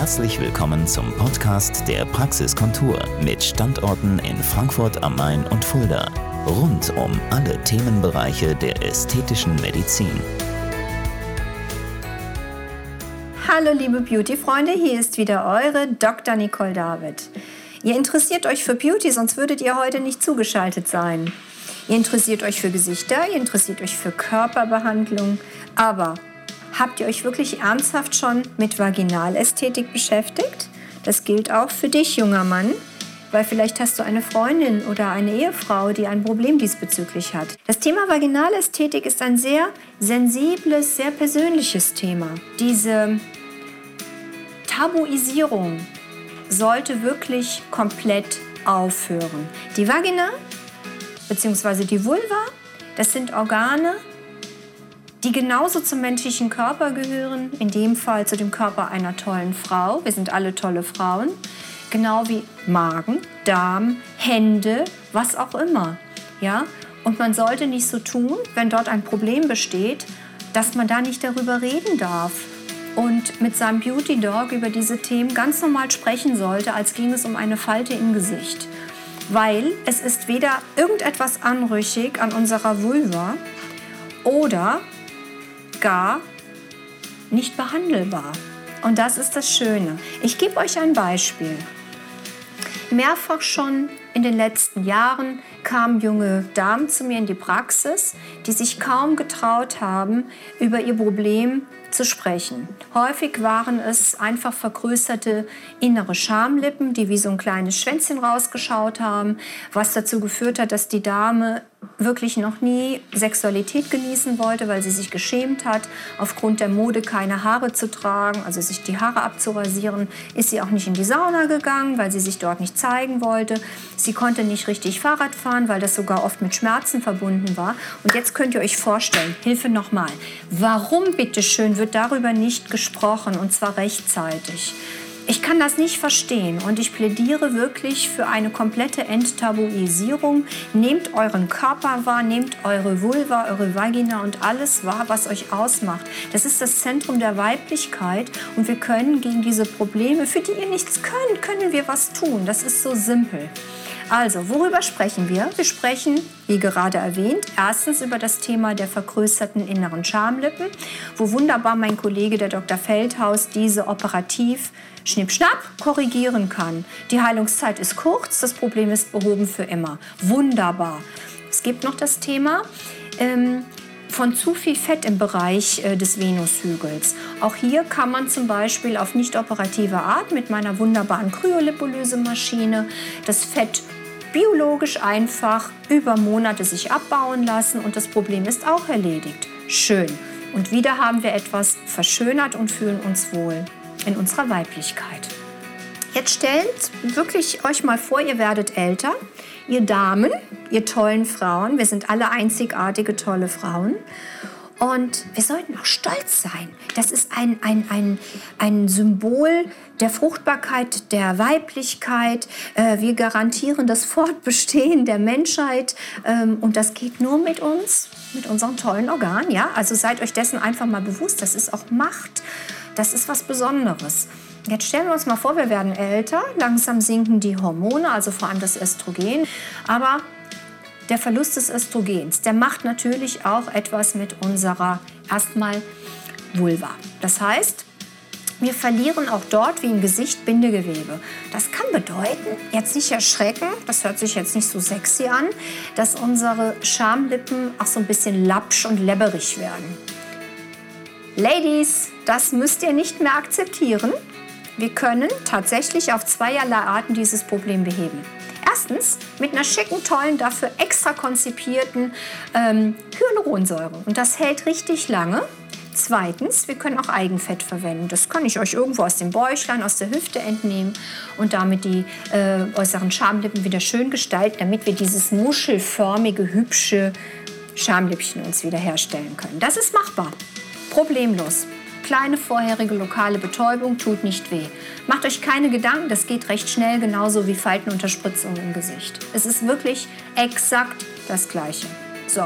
Herzlich willkommen zum Podcast der Praxiskontur mit Standorten in Frankfurt am Main und Fulda. Rund um alle Themenbereiche der ästhetischen Medizin. Hallo liebe Beauty-Freunde, hier ist wieder eure Dr. Nicole David. Ihr interessiert euch für Beauty, sonst würdet ihr heute nicht zugeschaltet sein. Ihr interessiert euch für Gesichter, ihr interessiert euch für Körperbehandlung, aber Habt ihr euch wirklich ernsthaft schon mit Vaginalästhetik beschäftigt? Das gilt auch für dich, junger Mann, weil vielleicht hast du eine Freundin oder eine Ehefrau, die ein Problem diesbezüglich hat. Das Thema Vaginalästhetik ist ein sehr sensibles, sehr persönliches Thema. Diese Tabuisierung sollte wirklich komplett aufhören. Die Vagina bzw. die Vulva, das sind Organe, die genauso zum menschlichen Körper gehören, in dem Fall zu dem Körper einer tollen Frau. Wir sind alle tolle Frauen. Genau wie Magen, Darm, Hände, was auch immer. Ja? Und man sollte nicht so tun, wenn dort ein Problem besteht, dass man da nicht darüber reden darf und mit seinem Beauty Dog über diese Themen ganz normal sprechen sollte, als ging es um eine Falte im Gesicht. Weil es ist weder irgendetwas anrüchig an unserer Vulva oder gar nicht behandelbar. Und das ist das Schöne. Ich gebe euch ein Beispiel. Mehrfach schon in den letzten Jahren kamen junge Damen zu mir in die Praxis, die sich kaum getraut haben, über ihr Problem zu sprechen. Häufig waren es einfach vergrößerte innere Schamlippen, die wie so ein kleines Schwänzchen rausgeschaut haben, was dazu geführt hat, dass die Dame wirklich noch nie Sexualität genießen wollte, weil sie sich geschämt hat, aufgrund der Mode keine Haare zu tragen, also sich die Haare abzurasieren, ist sie auch nicht in die Sauna gegangen, weil sie sich dort nicht zeigen wollte. Sie konnte nicht richtig Fahrrad fahren, weil das sogar oft mit Schmerzen verbunden war. Und jetzt könnt ihr euch vorstellen, Hilfe nochmal, warum bitteschön wird darüber nicht gesprochen und zwar rechtzeitig? Ich kann das nicht verstehen und ich plädiere wirklich für eine komplette Enttabuisierung. Nehmt euren Körper wahr, nehmt eure Vulva, eure Vagina und alles wahr, was euch ausmacht. Das ist das Zentrum der Weiblichkeit und wir können gegen diese Probleme, für die ihr nichts könnt, können wir was tun. Das ist so simpel. Also, worüber sprechen wir? Wir sprechen, wie gerade erwähnt, erstens über das Thema der vergrößerten inneren Schamlippen, wo wunderbar mein Kollege, der Dr. Feldhaus, diese operativ schnippschnapp korrigieren kann. Die Heilungszeit ist kurz, das Problem ist behoben für immer. Wunderbar. Es gibt noch das Thema ähm, von zu viel Fett im Bereich äh, des Venushügels. Auch hier kann man zum Beispiel auf nicht operative Art mit meiner wunderbaren Kryolipolysemaschine das Fett biologisch einfach über Monate sich abbauen lassen und das Problem ist auch erledigt. Schön. Und wieder haben wir etwas verschönert und fühlen uns wohl in unserer Weiblichkeit. Jetzt stellt wirklich euch mal vor, ihr werdet älter, ihr Damen, ihr tollen Frauen, wir sind alle einzigartige, tolle Frauen und wir sollten auch stolz sein. Das ist ein, ein, ein, ein Symbol der Fruchtbarkeit, der Weiblichkeit. Äh, wir garantieren das Fortbestehen der Menschheit. Ähm, und das geht nur mit uns, mit unseren tollen Organen. Ja? Also seid euch dessen einfach mal bewusst. Das ist auch Macht. Das ist was Besonderes. Jetzt stellen wir uns mal vor, wir werden älter. Langsam sinken die Hormone, also vor allem das Östrogen. Aber der Verlust des Östrogens, der macht natürlich auch etwas mit unserer erstmal Vulva. Das heißt, wir verlieren auch dort wie im Gesicht Bindegewebe. Das kann bedeuten, jetzt nicht erschrecken, das hört sich jetzt nicht so sexy an, dass unsere Schamlippen auch so ein bisschen lapsch und lebberig werden. Ladies, das müsst ihr nicht mehr akzeptieren. Wir können tatsächlich auf zweierlei Arten dieses Problem beheben. Erstens mit einer schicken, tollen, dafür extra konzipierten ähm, Hyaluronsäure. Und das hält richtig lange. Zweitens, wir können auch Eigenfett verwenden. Das kann ich euch irgendwo aus dem Bäuchlein, aus der Hüfte entnehmen und damit die äh, äußeren Schamlippen wieder schön gestalten, damit wir dieses muschelförmige, hübsche Schamlippchen uns wieder herstellen können. Das ist machbar. Problemlos kleine vorherige lokale Betäubung tut nicht weh. Macht euch keine Gedanken, das geht recht schnell, genauso wie Faltenunterspritzung im Gesicht. Es ist wirklich exakt das Gleiche. So,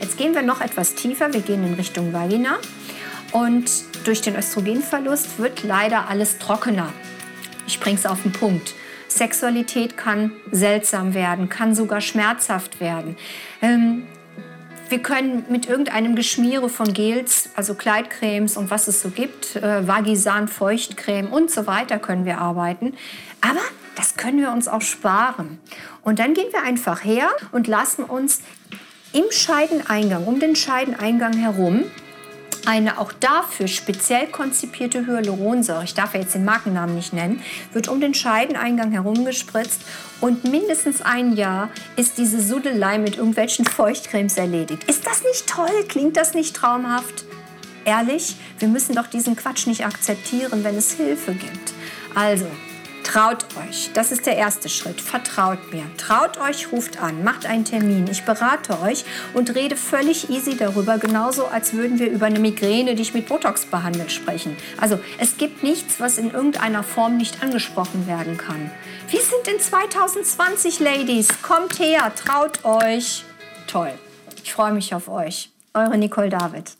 jetzt gehen wir noch etwas tiefer. Wir gehen in Richtung Vagina. Und durch den Östrogenverlust wird leider alles trockener. Ich bringe es auf den Punkt. Sexualität kann seltsam werden, kann sogar schmerzhaft werden. Ähm, wir können mit irgendeinem Geschmiere von Gels, also Kleidcremes und was es so gibt, äh, Vagisan, Feuchtcreme und so weiter können wir arbeiten. Aber das können wir uns auch sparen. Und dann gehen wir einfach her und lassen uns im Scheideneingang, um den Scheideneingang herum, eine auch dafür speziell konzipierte Hyaluronsäure, ich darf ja jetzt den Markennamen nicht nennen, wird um den Scheideneingang herumgespritzt und mindestens ein Jahr ist diese Sudelei mit irgendwelchen Feuchtcremes erledigt. Ist das nicht toll? Klingt das nicht traumhaft? Ehrlich, wir müssen doch diesen Quatsch nicht akzeptieren, wenn es Hilfe gibt. Also, Traut euch, das ist der erste Schritt. Vertraut mir. Traut euch, ruft an, macht einen Termin. Ich berate euch und rede völlig easy darüber, genauso als würden wir über eine Migräne, die ich mit Botox behandelt, sprechen. Also es gibt nichts, was in irgendeiner Form nicht angesprochen werden kann. Wir sind in 2020, Ladies. Kommt her, traut euch. Toll. Ich freue mich auf euch. Eure Nicole David.